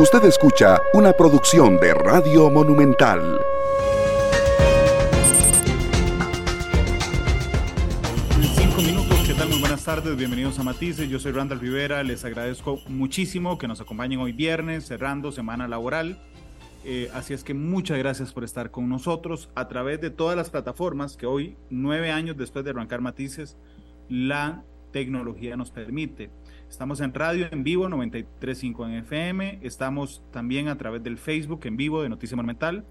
Usted escucha una producción de Radio Monumental. Cinco minutos, ¿qué tal? Muy buenas tardes, bienvenidos a Matices. Yo soy Randall Rivera, les agradezco muchísimo que nos acompañen hoy viernes, cerrando semana laboral. Eh, así es que muchas gracias por estar con nosotros a través de todas las plataformas que hoy, nueve años después de arrancar Matices, la tecnología nos permite. Estamos en radio en vivo 93.5 en FM, estamos también a través del Facebook en vivo de Noticia Monumental.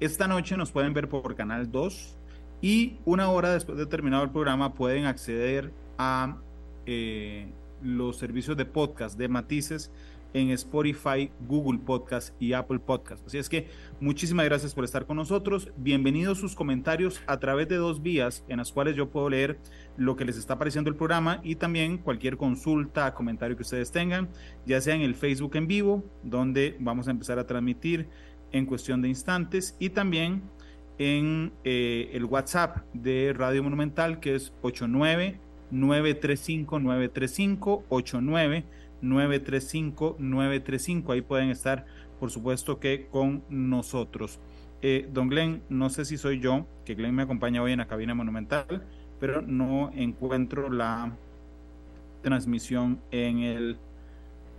Esta noche nos pueden ver por Canal 2 y una hora después de terminado el programa pueden acceder a eh, los servicios de podcast de Matices en Spotify, Google Podcast y Apple Podcast. Así es que muchísimas gracias por estar con nosotros. Bienvenidos sus comentarios a través de dos vías en las cuales yo puedo leer lo que les está apareciendo el programa y también cualquier consulta, comentario que ustedes tengan, ya sea en el Facebook en vivo, donde vamos a empezar a transmitir en cuestión de instantes y también en eh, el WhatsApp de Radio Monumental que es 89 935 935 89 935-935. Ahí pueden estar, por supuesto, que con nosotros. Eh, don Glenn, no sé si soy yo, que Glenn me acompaña hoy en la cabina monumental, pero no encuentro la transmisión en el,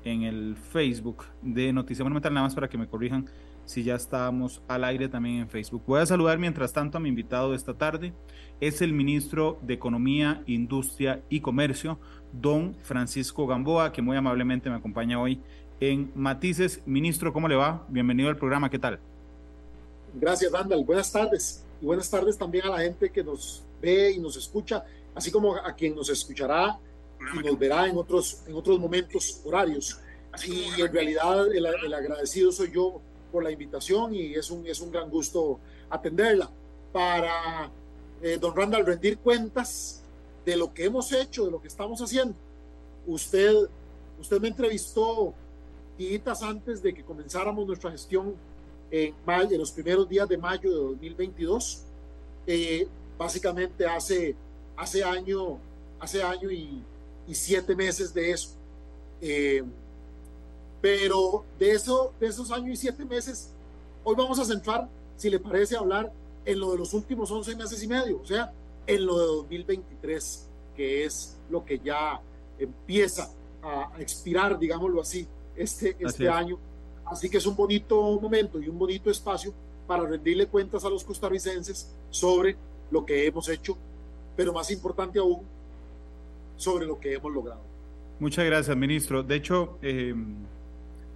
en el Facebook de Noticia Monumental, nada más para que me corrijan si ya estábamos al aire también en Facebook. Voy a saludar mientras tanto a mi invitado de esta tarde. Es el ministro de Economía, Industria y Comercio, don Francisco Gamboa, que muy amablemente me acompaña hoy en Matices. Ministro, ¿cómo le va? Bienvenido al programa, ¿qué tal? Gracias, Randall. Buenas tardes. Y buenas tardes también a la gente que nos ve y nos escucha, así como a quien nos escuchará y nos verá en otros, en otros momentos horarios. Y en realidad el, agradecido soy yo por la invitación y es un, es un gran gusto atenderla. Para eh, don Randall rendir cuentas de lo que hemos hecho, de lo que estamos haciendo. Usted, usted me entrevistó días antes de que comenzáramos nuestra gestión en, mayo, en los primeros días de mayo de 2022. Eh, básicamente hace, hace año, hace año y, siete meses de eso. Eh, pero de, eso, de esos años y siete meses, hoy vamos a centrar, si le parece, hablar en lo de los últimos once meses y medio. O sea, en lo de 2023, que es lo que ya empieza a, expirar, digámoslo así, este, este año. Así que es un bonito momento y un bonito espacio para rendirle cuentas a los costarricenses sobre lo que hemos hecho, pero más importante aún, sobre lo que hemos logrado. Muchas gracias, ministro. De hecho, eh,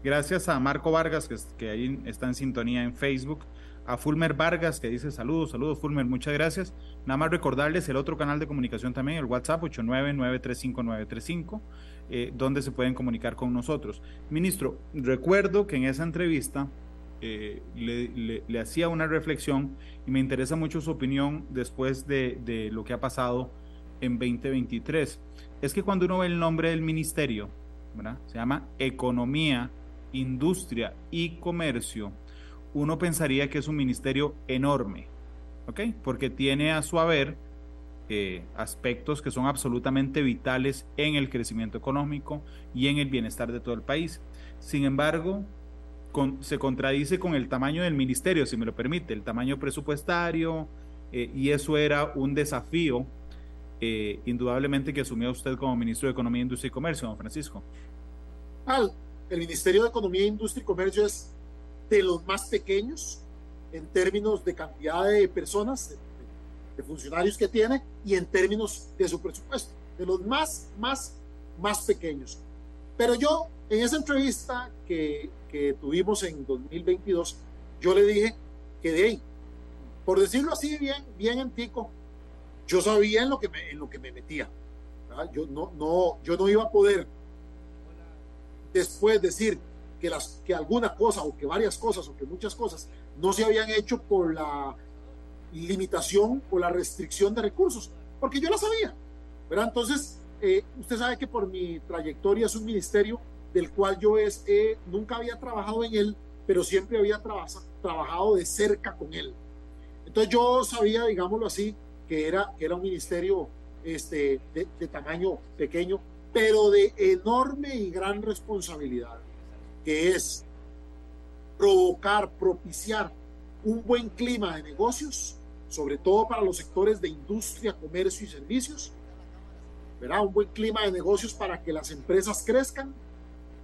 gracias a Marco Vargas, que, que ahí está en sintonía en Facebook, a Fulmer Vargas que dice saludos, saludos Fulmer, muchas gracias. Nada más recordarles el otro canal de comunicación también, el WhatsApp 89935 eh, donde se pueden comunicar con nosotros. Ministro, recuerdo que en esa entrevista eh, le, hacía una reflexión y me interesa mucho su opinión después de, lo que ha pasado en 2023. Es que cuando uno ve el nombre del ministerio, se llama Economía, Industria y Comercio, uno pensaría que es un ministerio enorme, ¿ok? Porque tiene a su haber eh, aspectos que son absolutamente vitales en el crecimiento económico y en el bienestar de todo el país. Sin embargo, se contradice con el tamaño del ministerio, si me lo permite, el tamaño presupuestario, eh, y eso era un desafío eh, indudablemente que asumió usted como ministro de Economía, Industria y Comercio, don Francisco. El Ministerio de Economía, Industria y Comercio es de los más pequeños en términos de cantidad de personas, de, funcionarios que tiene y en términos de su presupuesto, de los más, más, más pequeños. Pero yo, en esa entrevista que, que tuvimos en 2022, yo le dije que de ahí, por decirlo así bien, bien antico, yo sabía en lo que me, en lo que me metía. Yo no, no, yo no iba a poder después decir que, las, que alguna cosa o que varias cosas o que muchas cosas no se habían hecho por la limitación o la restricción de recursos, porque yo la sabía. ¿verdad? Entonces, eh, usted sabe que por mi trayectoria es un ministerio del cual yo es, nunca había trabajado en él, pero siempre había trabajado de cerca con él. Entonces yo sabía, digámoslo así, que era, que era un ministerio este, de tamaño pequeño, pero de enorme y gran responsabilidad que es provocar, propiciar un buen clima de negocios, sobre todo para los sectores de industria, comercio y servicios, ¿verdad? Un buen clima de negocios para que las empresas crezcan,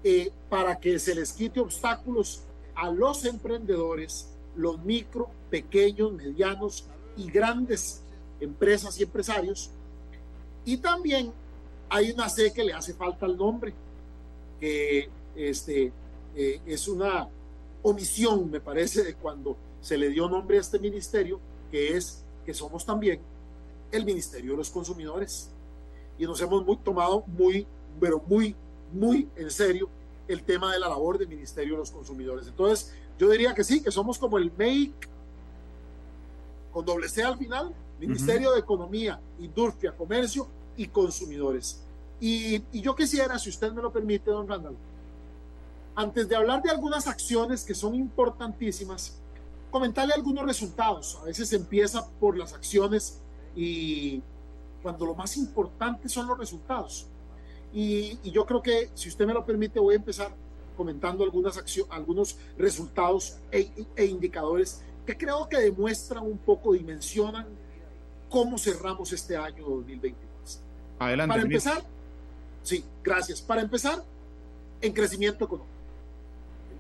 eh, para que se les quite obstáculos a los emprendedores, los micro, pequeños, medianos y grandes empresas y empresarios. Y también hay una C que le hace falta al nombre, que este, eh, es una omisión, me parece, de cuando se le dio nombre a este ministerio, que es que somos también el Ministerio de los Consumidores. Y nos hemos muy, tomado muy, pero muy, muy en serio el tema de la labor del Ministerio de los Consumidores. Entonces, yo diría que sí, que somos como el MAKE, con doble C al final, Ministerio de Economía, Industria, Comercio y Consumidores. Y, y, yo quisiera, si usted me lo permite, don Randall, antes de hablar de algunas acciones que son importantísimas, comentarle algunos resultados. A veces se empieza por las acciones y cuando lo más importante son los resultados. Y, yo creo que, si usted me lo permite, voy a empezar comentando algunas acciones, algunos resultados e, e, indicadores que creo que demuestran un poco, dimensionan cómo cerramos este año 2023. Adelante. Para empezar, sí, gracias. Para empezar, en crecimiento económico.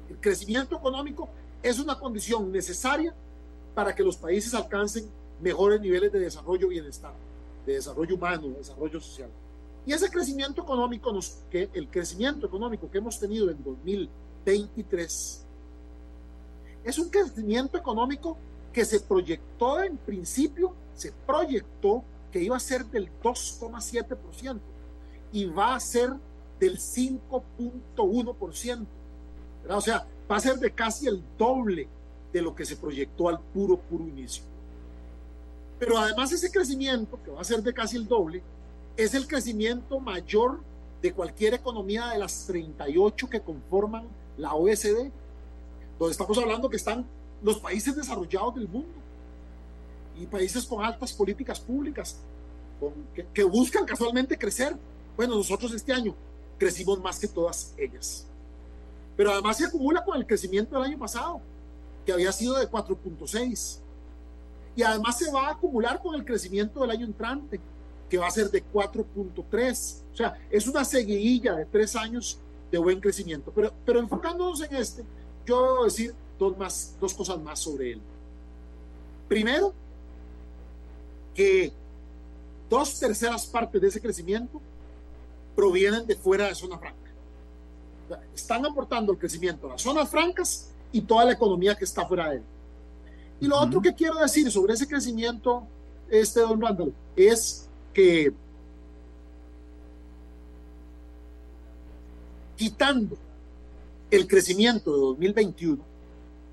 El crecimiento económico es una condición necesaria para que los países alcancen mejores niveles de desarrollo y bienestar, de desarrollo humano, de desarrollo social. Y ese crecimiento económico, nos, que el crecimiento económico que hemos tenido en 2023 es un crecimiento económico que se proyectó en principio, se proyectó que iba a ser del 2,7% y va a ser del 5.1%. O sea, va a ser de casi el doble de lo que se proyectó al puro, puro inicio. Pero además ese crecimiento, que va a ser de casi el doble, es el crecimiento mayor de cualquier economía de las 38 que conforman la OECD, donde estamos hablando que están los países desarrollados del mundo y países con altas políticas públicas que, que buscan casualmente crecer. Bueno, nosotros este año crecimos más que todas ellas. Pero además se acumula con el crecimiento del año pasado, que había sido de 4.6. Y además se va a acumular con el crecimiento del año entrante, que va a ser de 4.3. O sea, es una seguidilla de tres años de buen crecimiento. Pero, pero enfocándonos en este, yo debo decir dos, más, dos cosas más sobre él. Primero, que dos terceras partes de ese crecimiento provienen de fuera de zona franca. Están aportando el crecimiento a las zonas francas y toda la economía que está fuera de él. Y lo otro que quiero decir sobre ese crecimiento, este don Randall, es que quitando el crecimiento de 2021,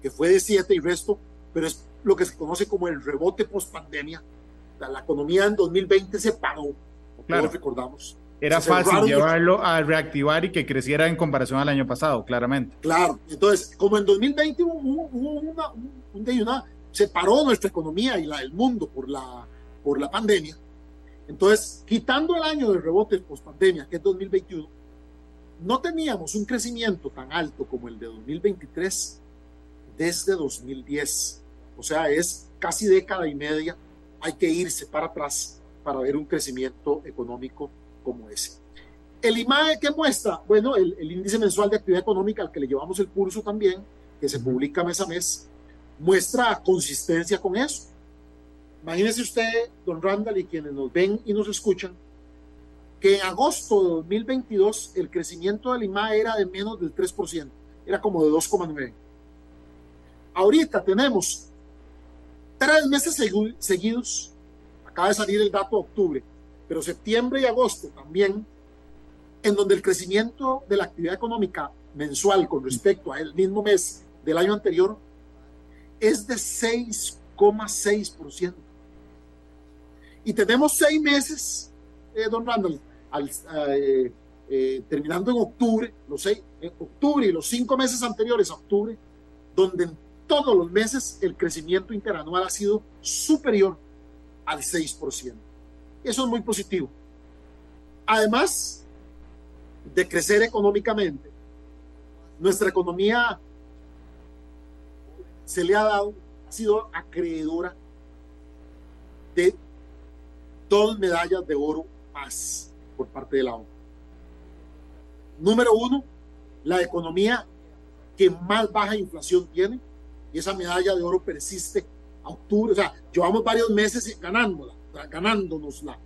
que fue de 7 y resto, pero es lo que se conoce como el rebote post pandemia. La economía en 2020 se paró, claro. recordamos. Era fácil llevarlo a reactivar y que creciera en comparación al año pasado, claramente. Claro, entonces, como en 2020 hubo, una, una, se paró nuestra economía y la del mundo por la, por la pandemia, entonces, quitando el año de rebote post pandemia, que es 2021, no teníamos un crecimiento tan alto como el de 2023 desde 2010. O sea, es casi década y media. Hay que irse para atrás para ver un crecimiento económico como ese. El IMAE, ¿qué muestra? Bueno, el, el, índice mensual de actividad económica al que le llevamos el pulso también, que se publica mes a mes, muestra consistencia con eso. Imagínese usted, don Randall, y quienes nos ven y nos escuchan, que en agosto de 2022 el crecimiento del IMAE era de menos del 3%, era como de 2,9%. Ahorita tenemos tres meses seguidos, acaba de salir el dato de octubre, pero septiembre y agosto también, en donde el crecimiento de la actividad económica mensual con respecto al mismo mes del año anterior es de 6,6%. Y tenemos seis meses, eh, don Randall, eh, eh, terminando en octubre, los seis, en octubre y los cinco meses anteriores a octubre, donde en todos los meses el crecimiento interanual ha sido superior al 6%. Eso es muy positivo. Además de crecer económicamente, nuestra economía se le ha dado, ha sido acreedora de dos medallas de oro más por parte de la ONU. Número uno, la economía que más baja inflación tiene, y esa medalla de oro persiste a octubre, o sea, llevamos varios meses ganándola, ganándonosla,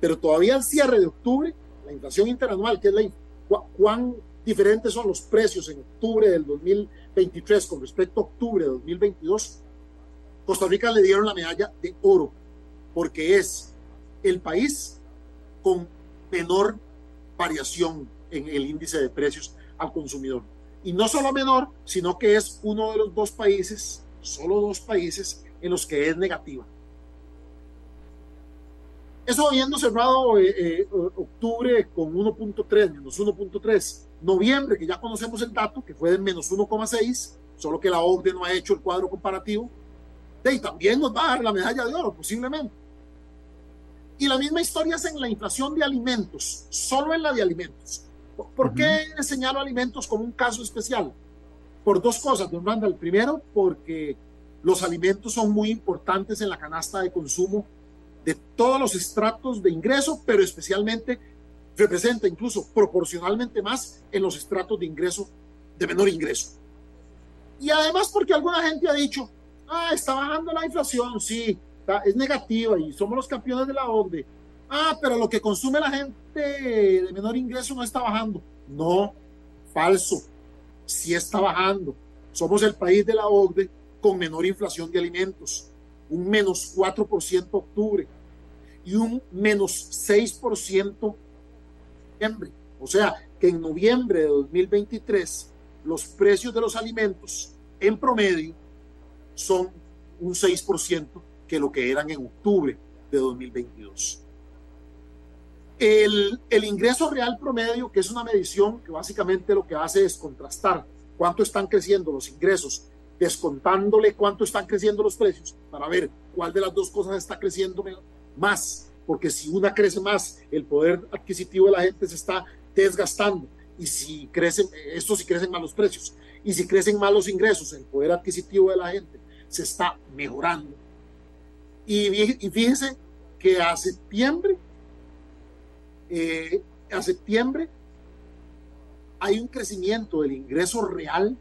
pero todavía al cierre de octubre, la inflación interanual, que es la cuán diferentes son los precios en octubre del 2023 con respecto a octubre de 2022, Costa Rica le dieron la medalla de oro, porque es el país con menor variación en el índice de precios al consumidor. Y no solo menor, sino que es uno de los dos países, solo dos países, en los que es negativa. Eso habiendo cerrado eh, eh, octubre con 1.3, menos 1.3, noviembre, que ya conocemos el dato, que fue de menos 1,6, solo que la OCDE no ha hecho el cuadro comparativo, y también nos va a dar la medalla de oro, posiblemente. Y la misma historia es en la inflación de alimentos, solo en la de alimentos. ¿Por qué señalo alimentos como un caso especial? Por dos cosas, don Randall. Primero, porque los alimentos son muy importantes en la canasta de consumo de todos los estratos de ingreso, pero especialmente representa incluso proporcionalmente más en los estratos de ingreso de menor ingreso. Y además porque alguna gente ha dicho, ah, está bajando la inflación, sí, es negativa y somos los campeones de la OCDE. Ah, pero lo que consume la gente de menor ingreso no está bajando. No, falso. Sí está bajando. Somos el país de la OCDE con menor inflación de alimentos. Un menos 4% octubre y un menos 6% noviembre. O sea, que en noviembre de 2023 los precios de los alimentos en promedio son un 6% que lo que eran en octubre de 2022. El, ingreso real promedio, que es una medición que básicamente lo que hace es contrastar cuánto están creciendo los ingresos, descontándole cuánto están creciendo los precios, para ver cuál de las dos cosas está creciendo más, porque si una crece más, el poder adquisitivo de la gente se está desgastando, y si crecen, esto si crecen más los precios, y si crecen más los ingresos, el poder adquisitivo de la gente se está mejorando. Y, y que a septiembre eh, a septiembre hay un crecimiento del ingreso real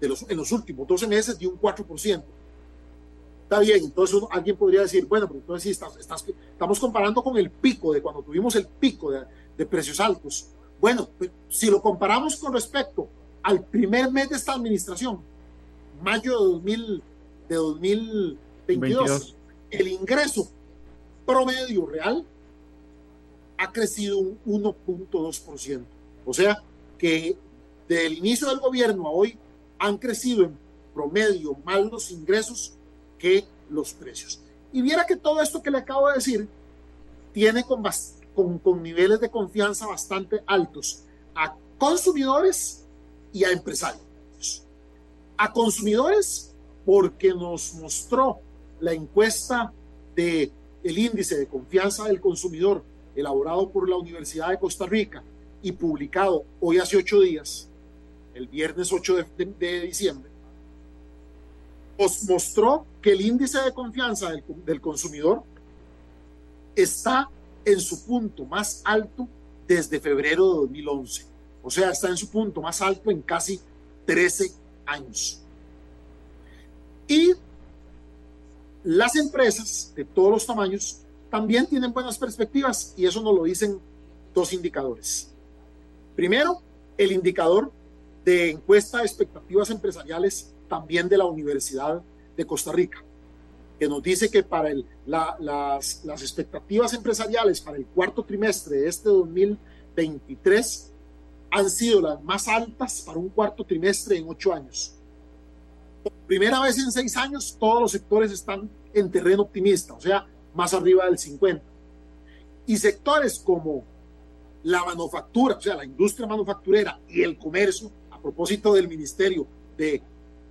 de los, en los últimos 12 meses de un 4%. Está bien, entonces alguien podría decir, bueno, pero entonces sí, estás, estamos comparando con el pico de cuando tuvimos el pico de, de precios altos. Bueno, pues, si lo comparamos con respecto al primer mes de esta administración, mayo de, 2000, de 2022, el ingreso promedio real ha crecido un 1.2%. O sea que del inicio del gobierno a hoy han crecido en promedio más los ingresos que los precios. Y viera que todo esto que le acabo de decir tiene con, con, niveles de confianza bastante altos a consumidores y a empresarios. A consumidores porque nos mostró la encuesta de el índice de confianza del consumidor elaborado por la Universidad de Costa Rica y publicado hoy hace ocho días, el viernes 8 de, diciembre, os mostró que el índice de confianza del, del consumidor está en su punto más alto desde febrero de 2011. O sea, está en su punto más alto en casi 13 años. Y las empresas de todos los tamaños también tienen buenas perspectivas y eso nos lo dicen dos indicadores. Primero, el indicador de encuesta de expectativas empresariales también de la Universidad de Costa Rica, que nos dice que para el, las, las expectativas empresariales para el cuarto trimestre de este 2023 han sido las más altas para un cuarto trimestre en ocho años. Por primera vez en seis años, todos los sectores están en terreno optimista, o sea, más arriba del 50. Y sectores como la manufactura, o sea, la industria manufacturera y el comercio, a propósito del Ministerio de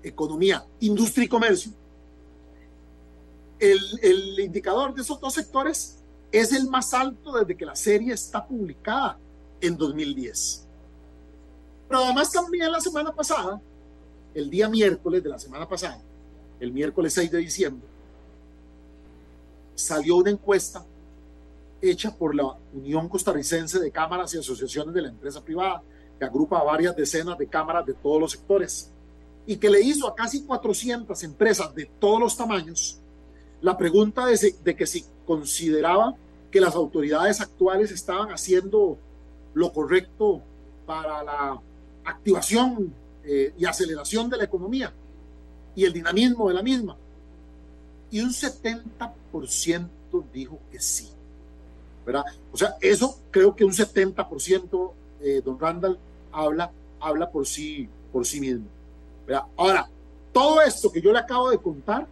Economía, Industria y Comercio, el, el indicador de esos dos sectores es el más alto desde que la serie está publicada en 2010. Pero además también la semana pasada, el día miércoles de la semana pasada, el miércoles 6 de diciembre, salió una encuesta hecha por la Unión Costarricense de Cámaras y Asociaciones de la Empresa Privada, que agrupa a varias decenas de cámaras de todos los sectores, y que le hizo a casi 400 empresas de todos los tamaños la pregunta de, de que si consideraba que las autoridades actuales estaban haciendo lo correcto para la activación eh, y aceleración de la economía y el dinamismo de la misma. Y un 70% dijo que sí. ¿verdad? O sea, eso creo que un 70%, eh, don Randall, habla, habla por, sí, por sí mismo. ¿verdad? Ahora, todo esto que yo le acabo de contar,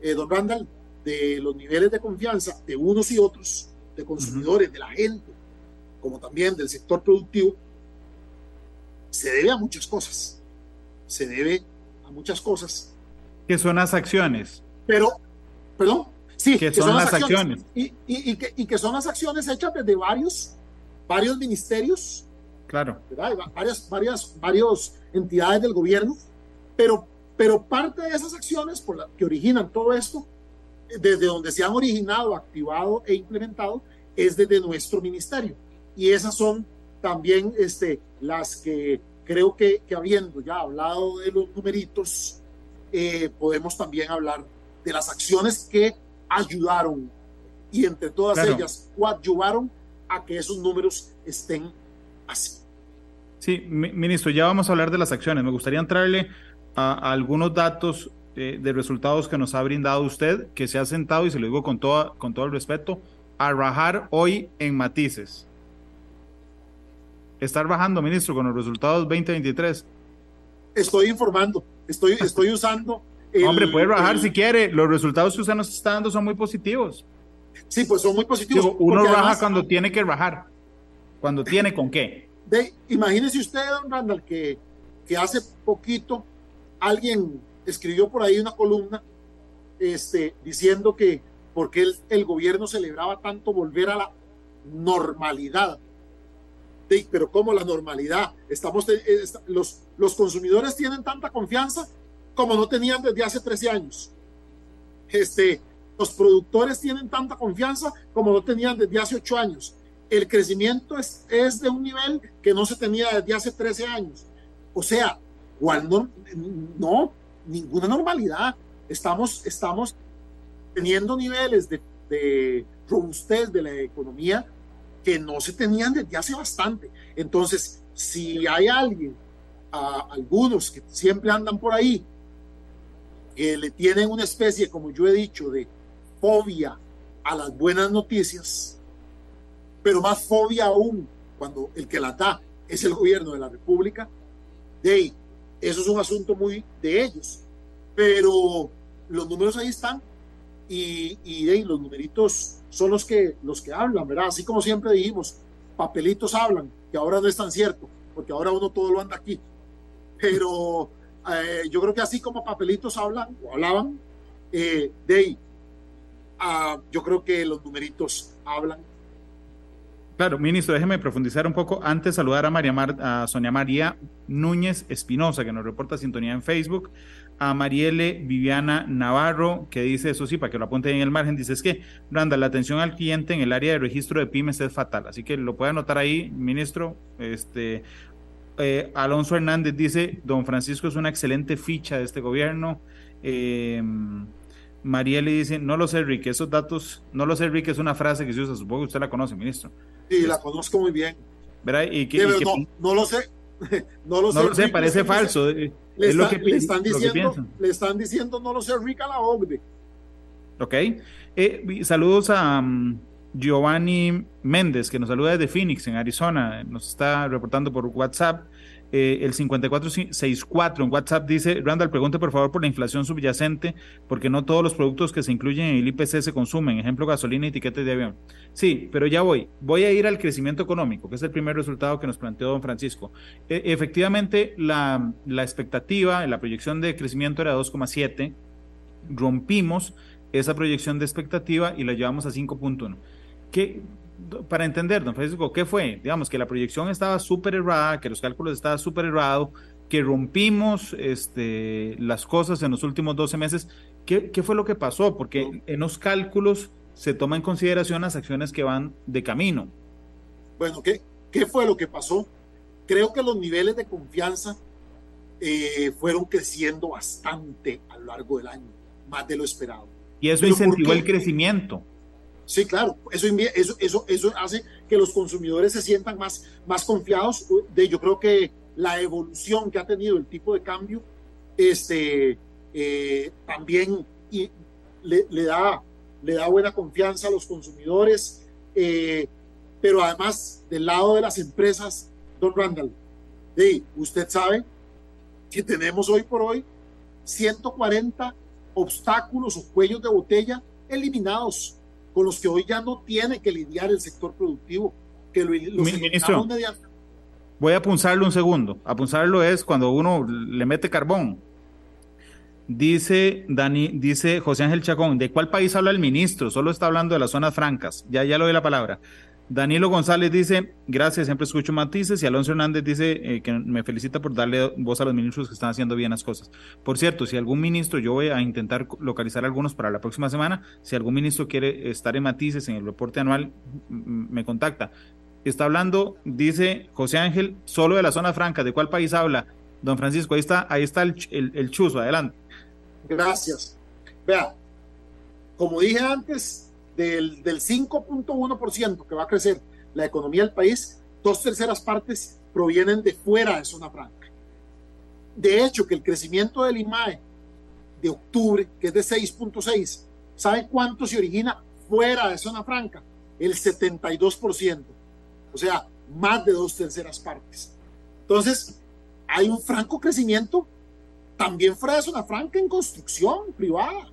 eh, don Randall, de los niveles de confianza de unos y otros, de consumidores, de la gente, como también del sector productivo, se debe a muchas cosas. Se debe a muchas cosas. ¿Qué son las acciones? Pero, perdón, sí, ¿Qué son, las acciones. Y, y, que, y, que, son las acciones hechas desde varios, varios ministerios. Claro. Varias, varias, varias entidades del gobierno. Pero, pero parte de esas acciones por la, que originan todo esto, desde donde se han originado, activado e implementado, es desde nuestro ministerio. Y esas son también este, las que creo que, que habiendo ya hablado de los numeritos, eh, podemos también hablar de las acciones que ayudaron y entre todas ellas coadyuvaron a que esos números estén así. Sí, ministro, ya vamos a hablar de las acciones. Me gustaría entrarle a, algunos datos eh, de resultados que nos ha brindado usted, que se ha sentado, y se lo digo con, toda, con todo el respeto, a rajar hoy en matices estar bajando, ministro, con los resultados 2023? Estoy informando, estoy, estoy usando. Hombre, puede bajar si quiere. Los resultados que usted nos está dando son muy positivos. Sí, pues son muy positivos. uno baja cuando tiene que bajar. Cuando tiene con qué. De, imagínese usted, don Randall, que, que hace poquito alguien escribió por ahí una columna este, diciendo que porque el, el gobierno celebraba tanto volver a la normalidad pero como la normalidad, estamos, eh, los, los consumidores tienen tanta confianza como no tenían desde hace 13 años. Este, los productores tienen tanta confianza como no tenían desde hace 8 años. El crecimiento es, es de un nivel que no se tenía desde hace 13 años. O sea, no, no ninguna normalidad. Estamos, estamos teniendo niveles de, de robustez de la economía que no se tenían desde hace bastante. Entonces, si hay alguien, algunos que siempre andan por ahí, que le tienen una especie, como yo he dicho, de fobia a las buenas noticias, pero más fobia aún cuando el que la da es el gobierno de la República, de eso es un asunto muy de ellos. Pero los números ahí están y, y los numeritos son los que, los que hablan, ¿verdad? Así como siempre dijimos, papelitos hablan, que ahora no es tan cierto, porque ahora uno todo lo anda aquí. Pero eh, yo creo que así como papelitos hablan o hablaban, eh, de ahí, ah, yo creo que los numeritos hablan. Claro, ministro, déjeme profundizar un poco. Antes saludar a, María a Sonia María Núñez Espinosa, que nos reporta sintonía en Facebook a Marielle Viviana Navarro, que dice, eso sí, para que lo apunte en el margen, dice, es que, Branda, la atención al cliente en el área de registro de pymes es fatal, así que lo puede anotar ahí, ministro. Este, eh, Alonso Hernández dice, don Francisco es una excelente ficha de este gobierno. Eh, Marielle dice, no lo sé, Rick, esos datos, no lo sé, Rick, es una frase que se usa, supongo que usted la conoce, ministro. Sí, la conozco muy bien. ¿Verdad? Y que, no, no lo sé, no lo sé. No lo sé, parece falso. Eh, le, es lo que, le, están diciendo, le están diciendo, no lo sé, rica la OCDE. Ok. Eh, saludos a um, Giovanni Méndez, que nos saluda desde Phoenix, en Arizona. Nos está reportando por WhatsApp. Eh, el 5464 en WhatsApp dice, Randall, pregunte por favor por la inflación subyacente, porque no todos los productos que se incluyen en el IPC se consumen, ejemplo, gasolina y etiquetes de avión. Sí, pero ya voy. Voy a ir al crecimiento económico, que es el primer resultado que nos planteó don Francisco. E, efectivamente, la expectativa, la proyección de crecimiento era 2,7. Rompimos esa proyección de expectativa y la llevamos a 5.1. ¿Qué, para entender, don Francisco, ¿qué fue? Digamos que la proyección estaba súper errada, que los cálculos estaban súper errados, que rompimos este, las cosas en los últimos 12 meses. ¿Qué, ¿Qué, fue lo que pasó? Porque en los cálculos se toma en consideración las acciones que van de camino. Bueno, ¿qué, qué fue lo que pasó? Creo que los niveles de confianza eh, fueron creciendo bastante a lo largo del año, más de lo esperado. Y eso incentivó el crecimiento. Sí, claro, eso, eso, eso, hace que los consumidores se sientan más, más confiados. De, yo creo que la evolución que ha tenido el tipo de cambio este, eh, también y le, da, le da buena confianza a los consumidores, eh, pero además del lado de las empresas, don Randall, usted sabe que tenemos hoy por hoy 140 obstáculos o cuellos de botella eliminados con los que hoy ya no tiene que lidiar el sector productivo, que lo, Ministro, Voy a punzarlo un segundo. Apunzarlo es cuando uno le mete carbón. Dice Dani, dice José Ángel Chacón, ¿de cuál país habla el ministro? Solo está hablando de las zonas francas. Ya, ya le doy la palabra. Danilo González dice, gracias, siempre escucho matices. Y Alonso Hernández dice eh, que me felicita por darle voz a los ministros que están haciendo bien las cosas. Por cierto, si algún ministro, yo voy a intentar localizar algunos para la próxima semana. Si algún ministro quiere estar en matices en el reporte anual, me contacta. Está hablando, dice José Ángel, solo de la zona franca. ¿De cuál país habla? Don Francisco, ahí está, ahí está el, el, el chuzo, adelante. Gracias. Vea, como dije antes, del, del 5.1% que va a crecer la economía del país, dos terceras partes provienen de fuera de zona franca. De hecho, que el crecimiento del IMAE de octubre, que es de 6.6, ¿sabe cuánto se origina fuera de zona franca? El 72%. O sea, más de dos terceras partes. Entonces, hay un franco crecimiento también fuera de zona franca en construcción privada.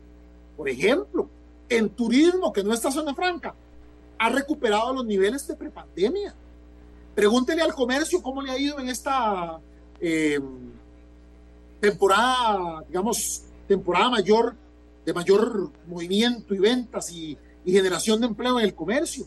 Por ejemplo, en turismo, que no está zona franca, ha recuperado los niveles de prepandemia. Pregúntele al comercio cómo le ha ido en esta em, temporada, digamos, temporada mayor, de mayor movimiento y ventas y, generación de empleo en el comercio.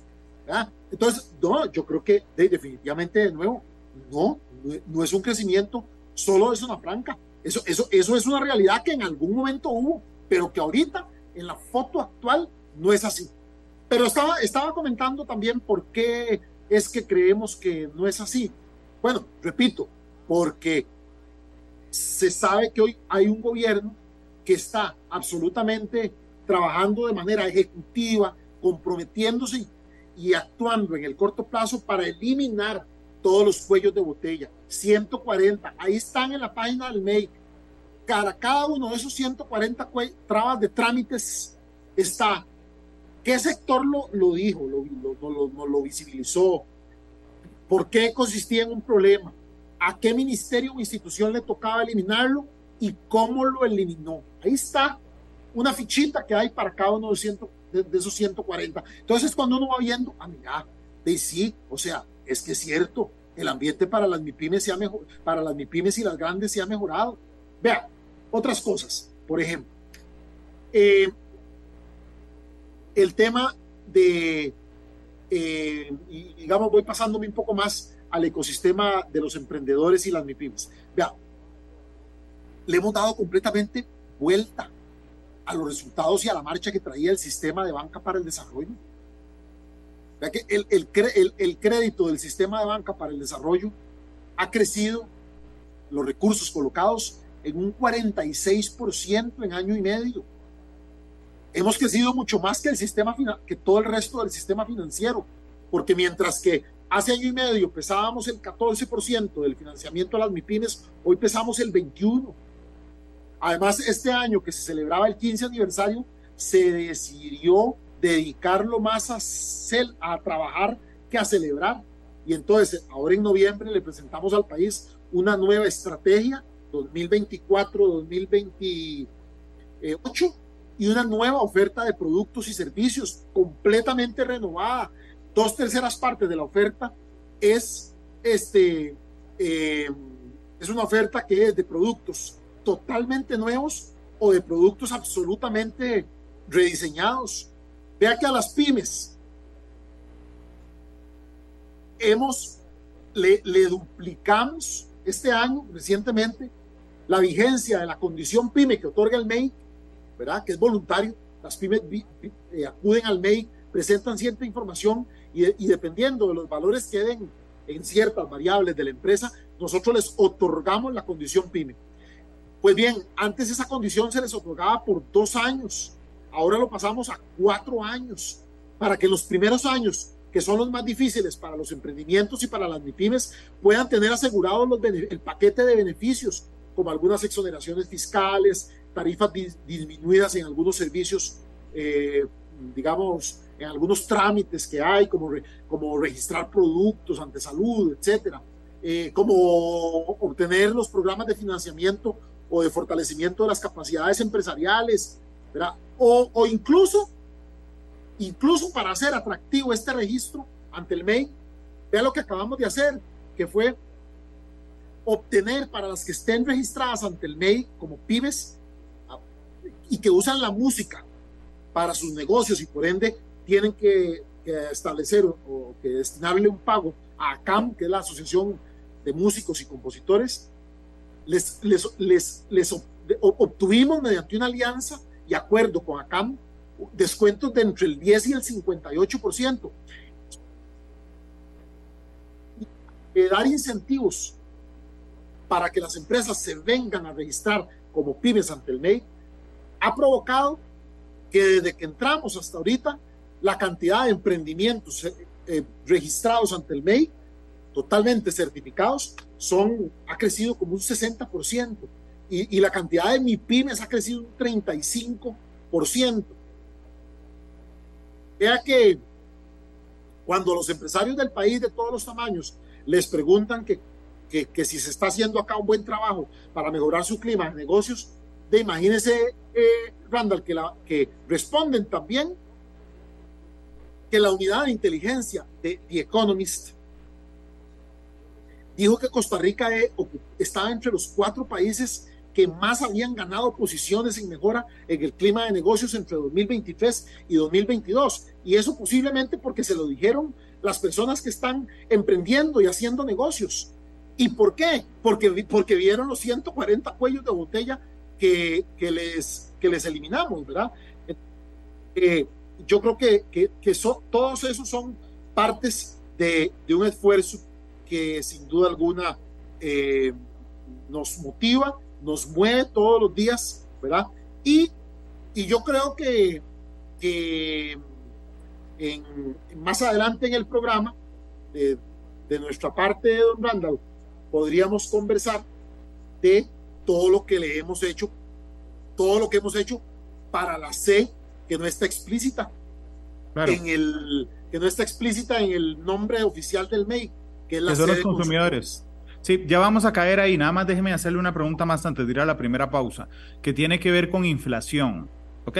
Entonces, no, yo creo que definitivamente de nuevo, no, no es un crecimiento solo de zona franca. Eso, eso, eso es una realidad que en algún momento hubo, pero que ahorita en la foto actual no es así. Pero estaba, estaba comentando también por qué es que creemos que no es así. Bueno, repito, porque se sabe que hoy hay un gobierno que está absolutamente trabajando de manera ejecutiva, comprometiéndose y actuando en el corto plazo para eliminar todos los cuellos de botella. 140, ahí están en la página del MEI cada, cada uno de esos 140 trabas de trámites está. ¿Qué sector lo, lo dijo, lo, lo, lo, visibilizó? ¿Por qué consistía en un problema? ¿A qué ministerio o institución le tocaba eliminarlo? ¿Y cómo lo eliminó? Ahí está una fichita que hay para cada uno de, esos 140. Entonces, cuando uno va viendo, ah, mira, de sí, o sea, es que es cierto, el ambiente para las MIPIMES, se ha mejor, para las MIPIMES y las grandes se ha mejorado. Vea, otras cosas, por ejemplo, eh, el tema de, eh, digamos, voy pasándome un poco más al ecosistema de los emprendedores y las MIPIMES. Vea, le hemos dado completamente vuelta a los resultados y a la marcha que traía el sistema de banca para el desarrollo. Vea que el, el, el crédito del sistema de banca para el desarrollo ha crecido, los recursos colocados en un 46% en año y medio. Hemos crecido mucho más que el sistema que todo el resto del sistema financiero, porque mientras que hace año y medio pesábamos el 14% del financiamiento a las MIPIMES, hoy pesamos el 21. Además, este año que se celebraba el 15 aniversario, se decidió dedicarlo más a, a trabajar que a celebrar. Y entonces, ahora en noviembre le presentamos al país una nueva estrategia 2024-2028 y una nueva oferta de productos y servicios completamente renovada. Dos terceras partes de la oferta es, este, eh, es una oferta que es de productos totalmente nuevos o de productos absolutamente rediseñados. Vea que a las pymes hemos, le duplicamos este año, recientemente, la vigencia de la condición PYME que otorga el MEI, ¿verdad? Que es voluntario. Las pymes eh, acuden al MEI, presentan cierta información y, dependiendo de los valores que den en ciertas variables de la empresa, nosotros les otorgamos la condición PYME. Pues bien, antes esa condición se les otorgaba por dos años, ahora lo pasamos a cuatro años, para que los primeros años, que son los más difíciles para los emprendimientos y para las MIPIMES, puedan tener asegurado los, el paquete de beneficios, como algunas exoneraciones fiscales, tarifas disminuidas en algunos servicios, eh, digamos, en algunos trámites que hay, como, como registrar productos ante salud, etcétera, eh, como obtener los programas de financiamiento o de fortalecimiento de las capacidades empresariales, ¿verdad? O, o incluso, incluso para hacer atractivo este registro ante el MEI, vea lo que acabamos de hacer, que fue obtener para las que estén registradas ante el MEI como pymes ah, y que usan la música para sus negocios y por ende tienen que, establecer o, que destinarle un pago a ACAM, que es la Asociación de Músicos y Compositores, les, les, les, obtuvimos mediante una alianza y acuerdo con ACAM descuentos de entre el 10 y el 58%. Y dar incentivos para que las empresas se vengan a registrar como pymes ante el MEI ha provocado que desde que entramos hasta ahorita, la cantidad de emprendimientos eh, eh, registrados ante el MEI, totalmente certificados, son, ha crecido como un 60%. Y, la cantidad de MIPIMES ha crecido un 35%. Vea que cuando los empresarios del país de todos los tamaños les preguntan que, que, si se está haciendo acá un buen trabajo para mejorar su clima de negocios, de imagínese, eh, Randall, que, la, que responden también que la unidad de inteligencia de The Economist dijo que Costa Rica eh, estaba entre los cuatro países que más habían ganado posiciones en mejora en el clima de negocios entre 2023 y 2022. Y eso posiblemente porque se lo dijeron las personas que están emprendiendo y haciendo negocios. ¿Y por qué? Porque, porque vieron los 140 cuellos de botella que, que les, que les eliminamos, ¿verdad? Eh, yo creo que, que, que todos esos son partes de, de un esfuerzo que sin duda alguna eh, nos motiva, nos mueve todos los días, ¿verdad? Y, y yo creo que, que en, más adelante en el programa, de, de nuestra parte Don Randall, podríamos conversar de todo lo que le hemos hecho, todo lo que hemos hecho para la C que no está explícita en el que no está explícita en el nombre oficial del MEI que, son los consumidores. Sí, ya vamos a caer ahí. Nada más déjeme hacerle una pregunta más antes de ir a la primera pausa, que tiene que ver con inflación. ¿Ok?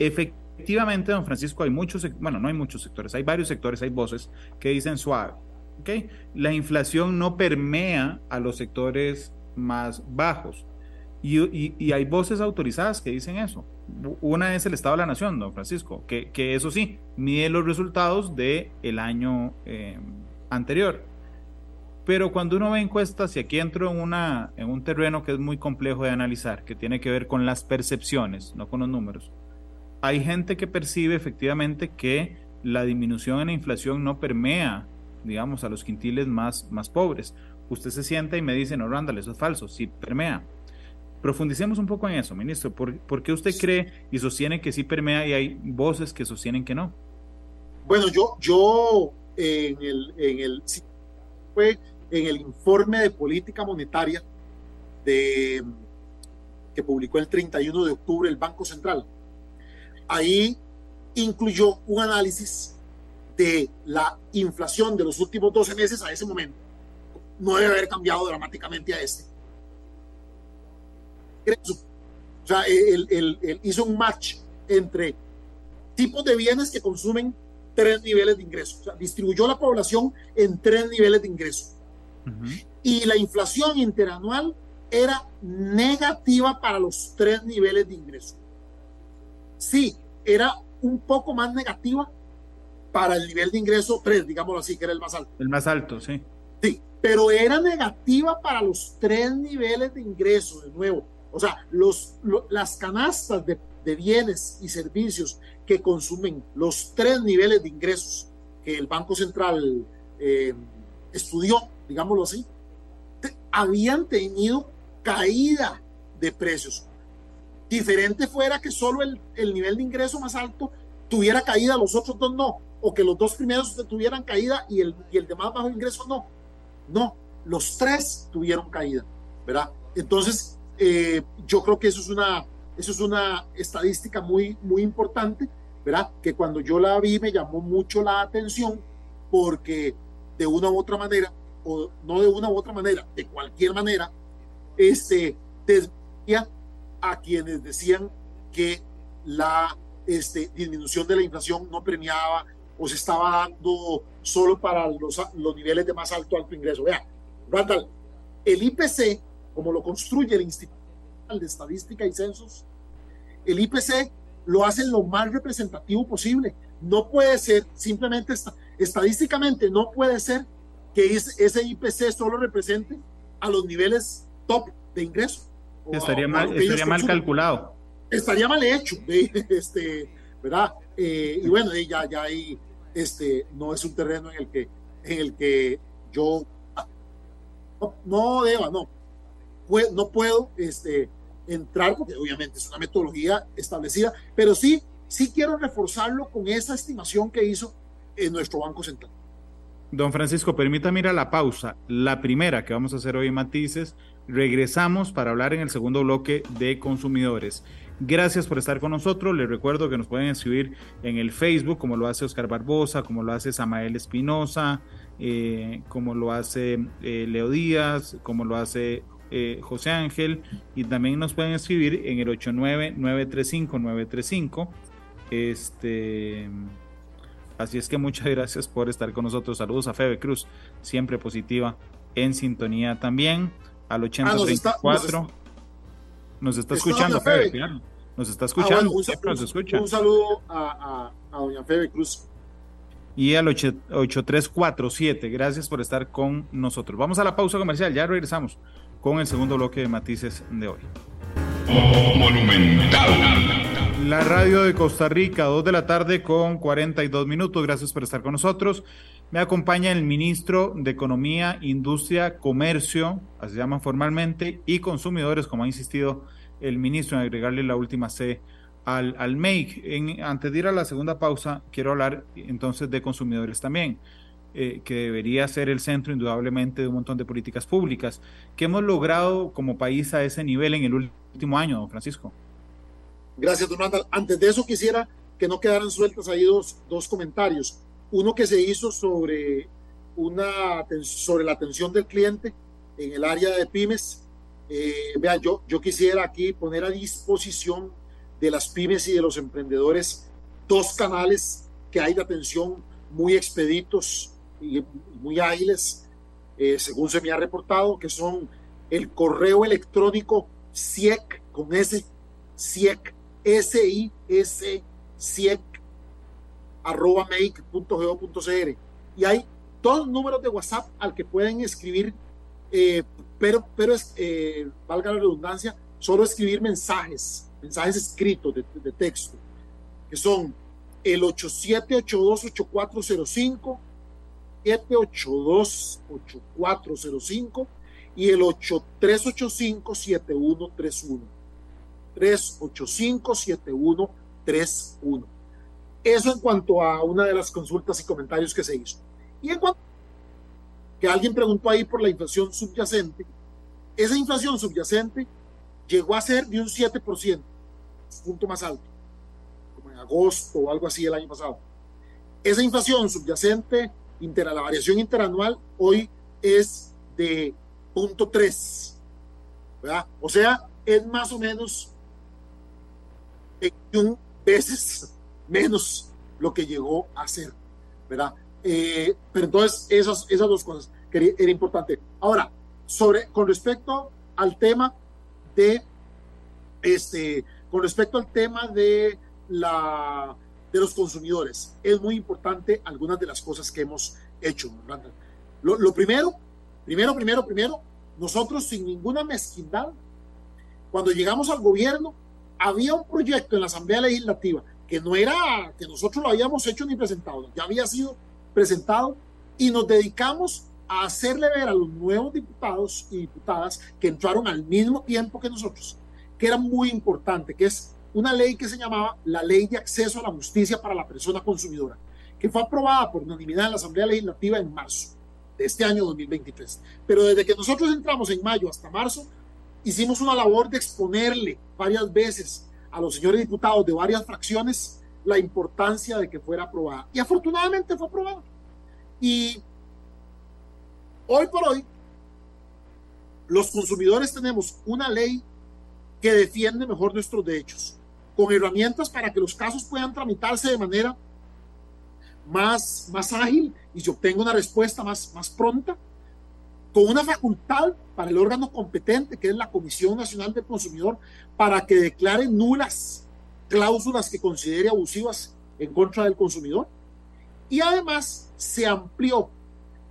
Efectivamente, don Francisco, hay muchos, bueno, no hay muchos sectores, hay varios sectores, hay voces que dicen suave. ¿Ok? La inflación no permea a los sectores más bajos. Y, y, hay voces autorizadas que dicen eso. Una es el Estado de la Nación, don Francisco, que, que eso sí, mide los resultados del el año eh, anterior. Pero cuando uno ve encuestas, y aquí entro en, una, en un terreno que es muy complejo de analizar, que tiene que ver con las percepciones, no con los números, hay gente que percibe efectivamente que la disminución en la inflación no permea, digamos, a los quintiles más, más pobres. Usted se sienta y me dice, no, Randall, eso es falso, sí permea. Profundicemos un poco en eso, ministro. ¿Por, ¿Por, qué usted cree y sostiene que sí permea y hay voces que sostienen que no? Bueno, yo, yo en el, en el, fue en el informe de política monetaria de, que publicó el 31 de octubre el Banco Central. Ahí incluyó un análisis de la inflación de los últimos 12 meses a ese momento. No debe haber cambiado dramáticamente a este. O sea, él, hizo un match entre tipos de bienes que consumen tres niveles de ingresos. O sea, distribuyó la población en tres niveles de ingresos y la inflación interanual era negativa para los tres niveles de ingreso. Sí, era un poco más negativa para el nivel de ingreso 3, digámoslo así, que era el más alto. El más alto, sí. Sí, pero era negativa para los tres niveles de ingreso, de nuevo. O sea, los, las canastas de, de bienes y servicios que consumen los tres niveles de ingresos que el Banco Central eh, estudió, digámoslo así, habían tenido caída de precios. Diferente fuera que solo el, el, nivel de ingreso más alto tuviera caída, los otros dos no, o que los dos primeros tuvieran caída y el, y el de más bajo ingreso no. No, los tres tuvieron caída, ¿verdad? Entonces, eh, yo creo que eso es una, eso es una estadística muy, muy importante, ¿verdad? Que cuando yo la vi me llamó mucho la atención porque de una u otra manera, o no de una u otra manera, de cualquier manera, este, desvía a quienes decían que la este, disminución de la inflación no premiaba o se estaba dando solo para los, los niveles de más alto alto ingreso. Vea, Randall, el IPC, como lo construye el Instituto de Estadística y Censos, el IPC lo hace lo más representativo posible. No puede ser, simplemente estadísticamente, no puede ser que ese IPC solo represente a los niveles top de ingreso. Estaría mal, estaría mal calculado. Estaría mal hecho, este, ¿verdad? Eh, y bueno, ya, ya ahí este, no es un terreno en el que, en el que yo no, no deba, no, no puedo este, entrar, porque obviamente es una metodología establecida, pero sí, sí quiero reforzarlo con esa estimación que hizo en nuestro Banco Central. Don Francisco, permítame ir a la pausa. La primera que vamos a hacer hoy en Matices, regresamos para hablar en el segundo bloque de consumidores. Gracias por estar con nosotros. Les recuerdo que nos pueden escribir en el Facebook, como lo hace Oscar Barbosa, como lo hace Samael Espinosa, eh, como lo hace eh, Leo Díaz, como lo hace eh, José Ángel y también nos pueden escribir en el 89-935-935. Este, así es que muchas gracias por estar con nosotros. Saludos a Febe Cruz, siempre positiva, en sintonía también. Al 8034. Ah, nos, está, escuchando, Febe, Nos está ah, escuchando. un, saludo a, a, doña Febe Cruz y al 8347. Gracias por estar con nosotros. Vamos a la pausa comercial, ya regresamos con el segundo bloque de matices de hoy. Monumental. La radio de Costa Rica, 2 de la tarde con 42 minutos. Gracias por estar con nosotros. Me acompaña el ministro de Economía, Industria, Comercio, así se llama formalmente, y Consumidores, como ha insistido el ministro en agregarle la última C al, al. En, antes de ir a la segunda pausa, quiero hablar entonces de consumidores también. Eh, que debería ser el centro indudablemente de un montón de políticas públicas. ¿Qué hemos logrado como país a ese nivel en el último año, don Francisco? Gracias, don Randall. Antes de eso quisiera que no quedaran sueltos ahí dos, dos comentarios. Uno que se hizo sobre, una, sobre la atención del cliente en el área de pymes. Eh, vean, yo, yo quisiera aquí poner a disposición de las pymes y de los emprendedores dos canales que hay de atención muy expeditos y muy ágiles, eh, según se me ha reportado, que son el correo electrónico CIEC con S, CIEC, S-I-S, CIEC, arroba make.go.cr. Y hay dos números de WhatsApp al que pueden escribir, eh, pero, pero eh, valga la redundancia, solo escribir mensajes, mensajes escritos de, de texto, que son el 87828405 782-8405 y el 8385-7131. 385-7131. Eso en cuanto a una de las consultas y comentarios que se hizo. Y en cuanto que alguien preguntó ahí por la inflación subyacente, esa inflación subyacente llegó a ser de un 7%, punto más alto, como en agosto o algo así el año pasado. Esa inflación subyacente la variación interanual hoy es de 0.3, ¿verdad? O sea, es más o menos 21 veces menos lo que llegó a ser, ¿verdad? Eh, pero entonces, esas, esas dos cosas que era importante. Ahora, sobre, con respecto al tema de, este, con respecto al tema de la de los consumidores. Es muy importante algunas de las cosas que hemos hecho. Lo, lo primero Primero, primero, primero, nosotros sin ninguna mezquindad, cuando llegamos al gobierno, había un proyecto en la Asamblea Legislativa que no era que nosotros lo habíamos hecho ni presentado, ya había sido presentado y nos dedicamos a hacerle ver a los nuevos diputados y diputadas que entraron al mismo tiempo que nosotros, que era muy importante, que es una ley que se llamaba la Ley de Acceso a la Justicia para la Persona Consumidora, que fue aprobada por unanimidad en la Asamblea Legislativa en marzo de este año 2023. Pero desde que nosotros entramos en mayo hasta marzo, hicimos una labor de exponerle varias veces a los señores diputados de varias fracciones la importancia de que fuera aprobada. Y afortunadamente fue aprobada. Y hoy por hoy, los consumidores tenemos una ley que defiende mejor nuestros derechos, con herramientas para que los casos puedan tramitarse de manera más, más ágil y se obtenga una respuesta más, más pronta, con una facultad para el órgano competente, que es la Comisión Nacional del Consumidor, para que declare nulas cláusulas que considere abusivas en contra del consumidor. Y además se amplió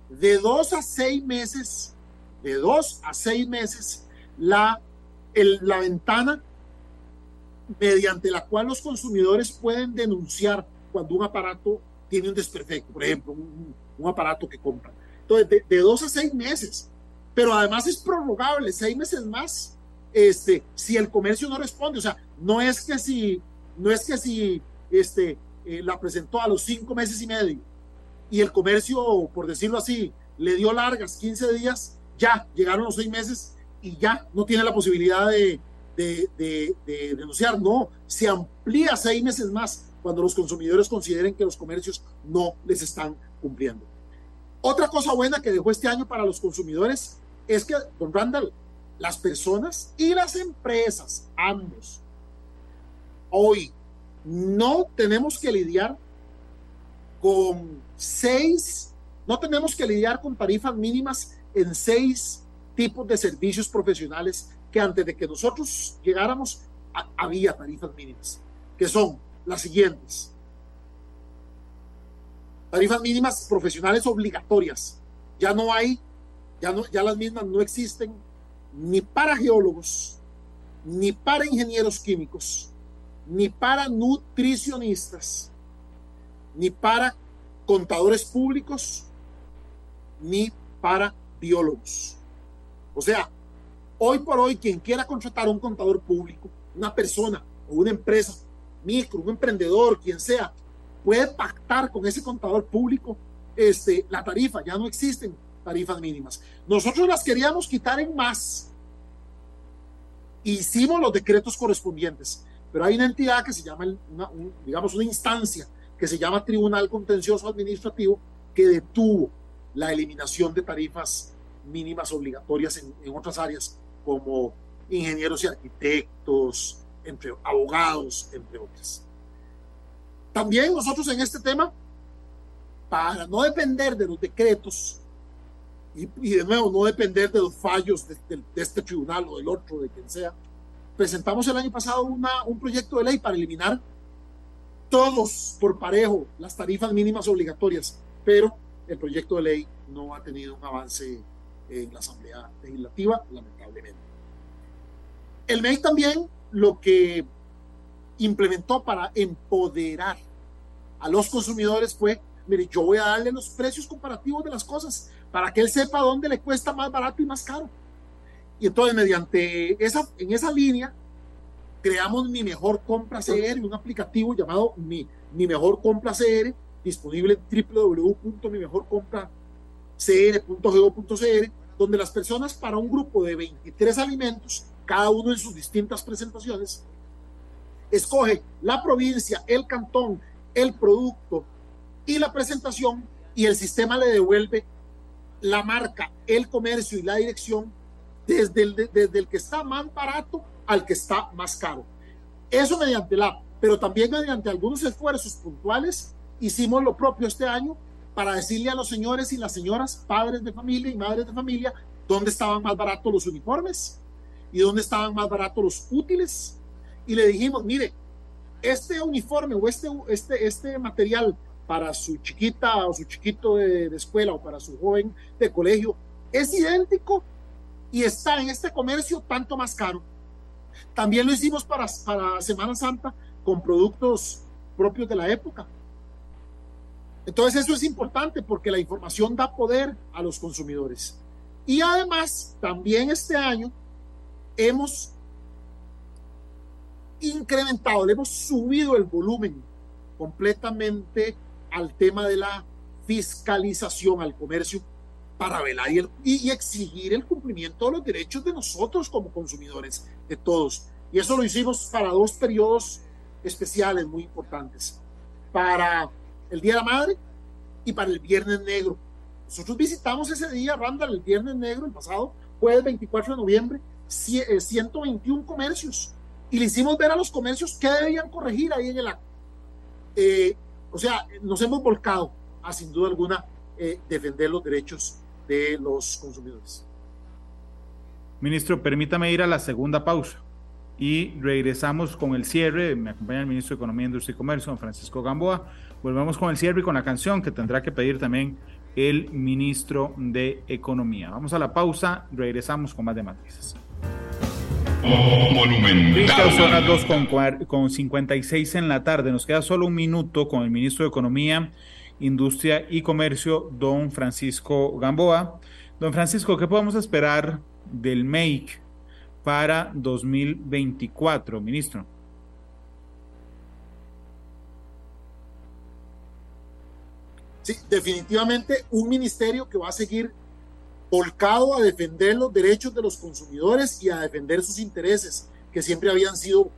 de dos a seis meses, de dos a seis meses, la, la ventana mediante la cual los consumidores pueden denunciar cuando un aparato tiene un desperfecto, por ejemplo, un, un aparato que compran. De, de, dos a seis meses, pero además es prorrogable, seis meses más, este, si el comercio no responde, o sea, no es que si, no es que si, este, eh, la presentó a los cinco meses y medio y el comercio, por decirlo así, le dio largas 15 días, ya llegaron los seis meses y ya no tiene la posibilidad de, de denunciar, no, se amplía seis meses más cuando los consumidores consideren que los comercios no les están cumpliendo. Otra cosa buena que dejó este año para los consumidores es que, don Randall, las personas y las empresas, ambos, hoy no tenemos que lidiar con seis, no tenemos que lidiar con tarifas mínimas en seis tipos de servicios profesionales que antes de que nosotros llegáramos había tarifas mínimas, que son las siguientes. Tarifas mínimas profesionales obligatorias. Ya no hay, ya, no, ya las mismas no existen ni para geólogos, ni para ingenieros químicos, ni para nutricionistas, ni para contadores públicos, ni para biólogos. O sea, hoy por hoy, quien quiera contratar un contador público, una persona o una empresa micro, un emprendedor, quien sea, puede pactar con ese contador público este, la tarifa. Ya no existen tarifas mínimas. Nosotros las queríamos quitar en más. Hicimos los decretos correspondientes, pero hay una entidad que se llama, una, un, digamos, una instancia que se llama Tribunal Contencioso Administrativo que detuvo la eliminación de tarifas mínimas obligatorias en, en otras áreas como ingenieros y arquitectos, entre abogados, entre otras. También nosotros en este tema, para no depender de los decretos y, y de nuevo no depender de los fallos de, de, de, este tribunal o del otro, de quien sea, presentamos el año pasado una, un proyecto de ley para eliminar todos por parejo las tarifas mínimas obligatorias, pero el proyecto de ley no ha tenido un avance en la Asamblea Legislativa, lamentablemente. El MEI también lo que implementó para empoderar a los consumidores fue, mire, yo voy a darle los precios comparativos de las cosas para que él sepa dónde le cuesta más barato y más caro. Y entonces, mediante esa, en esa línea, creamos Mi Mejor Compra CR, un aplicativo llamado Mi, Mi Mejor Compra CR, disponible en www.mimejorcompracr.gov.cr, donde las personas para un grupo de 23 alimentos cada uno en sus distintas presentaciones, escoge la provincia, el cantón, el producto y la presentación y el sistema le devuelve la marca, el comercio y la dirección desde el, desde el que está más barato al que está más caro. Eso mediante la, pero también mediante algunos esfuerzos puntuales, hicimos lo propio este año para decirle a los señores y las señoras, padres de familia y madres de familia, dónde estaban más baratos los uniformes, y dónde estaban más baratos los útiles. Y le dijimos, mire, este uniforme o este, este, este material para su chiquita o su chiquito de, de escuela o para su joven de colegio es idéntico y está en este comercio tanto más caro. También lo hicimos para, para Semana Santa con productos propios de la época. Entonces eso es importante porque la información da poder a los consumidores. Y además, también este año hemos incrementado, le hemos subido el volumen completamente al tema de la fiscalización al comercio para velar y, y, exigir el cumplimiento de los derechos de nosotros como consumidores, de todos. Y eso lo hicimos para dos periodos especiales muy importantes. Para el Día de la Madre y para el Viernes Negro. Nosotros visitamos ese día, Randall, el Viernes Negro, el pasado jueves 24 de noviembre, 121 eh, comercios. Y le hicimos ver a los comercios qué debían corregir ahí en el acto. Eh, o sea, nos hemos volcado a, sin duda alguna, eh, defender los derechos de los consumidores. Ministro, permítame ir a la segunda pausa y regresamos con el cierre. Me acompaña el ministro de Economía, Industria y Comercio, don Francisco Gamboa. Volvemos con el cierre y con la canción que tendrá que pedir también el ministro de Economía. Vamos a la pausa, regresamos con más de matices. Monumental. Son las 2 con, con 56 en la tarde. Nos queda solo un minuto con el ministro de Economía, Industria y Comercio, don Francisco Gamboa. Don Francisco, ¿qué podemos esperar del MAKE para 2024, ministro? Sí, definitivamente un ministerio que va a seguir volcado a defender los derechos de los consumidores y a defender sus intereses, que siempre habían sido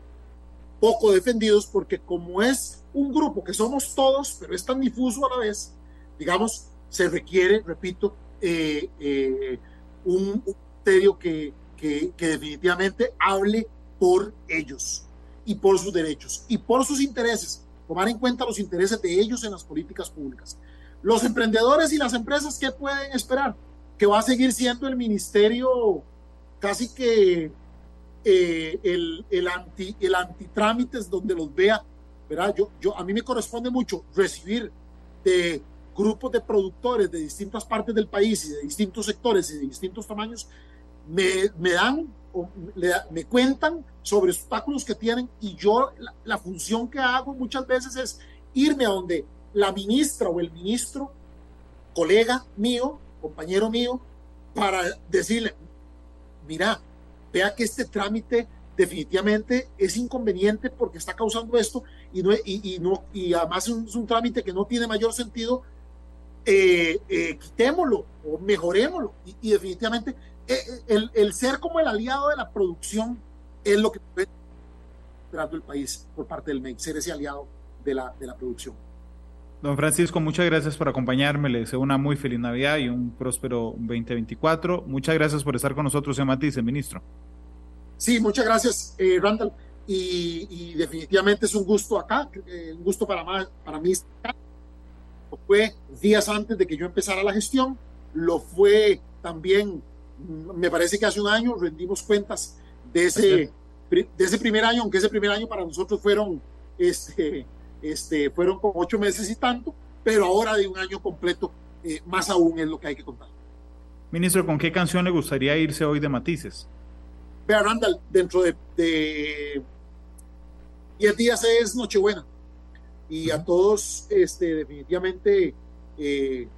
poco defendidos, porque como es un grupo que somos todos, pero es tan difuso a la vez, digamos, se requiere, repito, eh, eh, un ministerio que, que, definitivamente hable por ellos y por sus derechos y por sus intereses, tomar en cuenta los intereses de ellos en las políticas públicas. Los emprendedores y las empresas, ¿qué pueden esperar? Que va a seguir siendo el ministerio casi que eh, el, el, anti, el antitrámites donde los vea, ¿verdad? Yo, yo, a mí me corresponde mucho recibir de grupos de productores de distintas partes del país y de distintos sectores y de distintos tamaños me, dan o me cuentan sobre obstáculos que tienen y yo la, función que hago muchas veces es irme a donde la ministra o el ministro, colega mío, compañero mío, para decirle, mira, vea que este trámite definitivamente es inconveniente porque está causando esto y, no, y, no, y además es un, trámite que no tiene mayor sentido, eh, eh, quitémoslo o mejorémoslo. Y, definitivamente eh, el, el, ser como el aliado de la producción es lo que puede el país por parte del MEI, ser ese aliado de la, de la producción. Don Francisco, muchas gracias por acompañarme. Le deseo una muy feliz Navidad y un próspero 2024. Muchas gracias por estar con nosotros en Matice, ministro. Sí, muchas gracias, eh, Randall. Y, y, definitivamente es un gusto acá, eh, un gusto para, para mí. Fue días antes de que yo empezara la gestión, lo fue también me parece que hace un año rendimos cuentas de ese, de ese primer año, aunque ese primer año para nosotros fueron, este, este, fueron como ocho meses y tanto, pero ahora de un año completo, eh, más aún es lo que hay que contar. Ministro, ¿con qué canción le gustaría irse hoy de Matices? Vea, Randall, dentro de, de 10 días es Nochebuena y a todos, este, definitivamente, eh,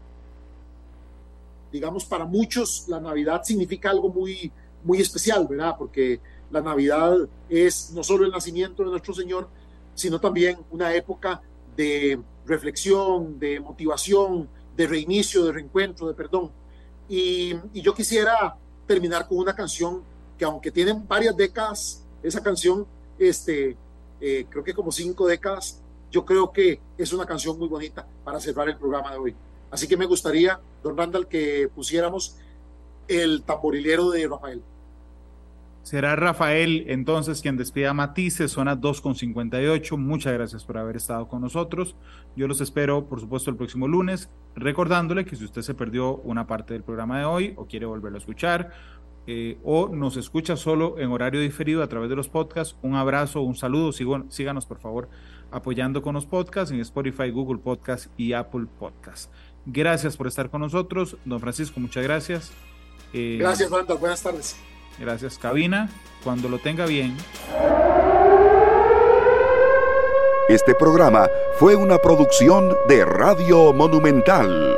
digamos, para muchos la Navidad significa algo muy, muy especial, ¿verdad? Porque la Navidad es no solo el nacimiento de nuestro Señor, sino también una época de reflexión, de motivación, de reinicio, de reencuentro, de perdón. Y, yo quisiera terminar con una canción que aunque tiene varias décadas, esa canción, este, eh, creo que como cinco décadas, yo creo que es una canción muy bonita para cerrar el programa de hoy. Así que me gustaría, don Randall, que pusiéramos el tamborilero de Rafael. Será Rafael entonces quien despida Matices, zona 2.58. Muchas gracias por haber estado con nosotros. Yo los espero, por supuesto, el próximo lunes, recordándole que si usted se perdió una parte del programa de hoy o quiere volverlo a escuchar eh, o nos escucha solo en horario diferido a través de los podcasts, un abrazo, un saludo. síganos, por favor, apoyando con los podcasts en Spotify, Google Podcasts y Apple Podcasts. Gracias por estar con nosotros. Don Francisco, muchas gracias. Eh, gracias, Randall. Buenas tardes. Gracias, cabina. Cuando lo tenga bien. Este programa fue una producción de Radio Monumental.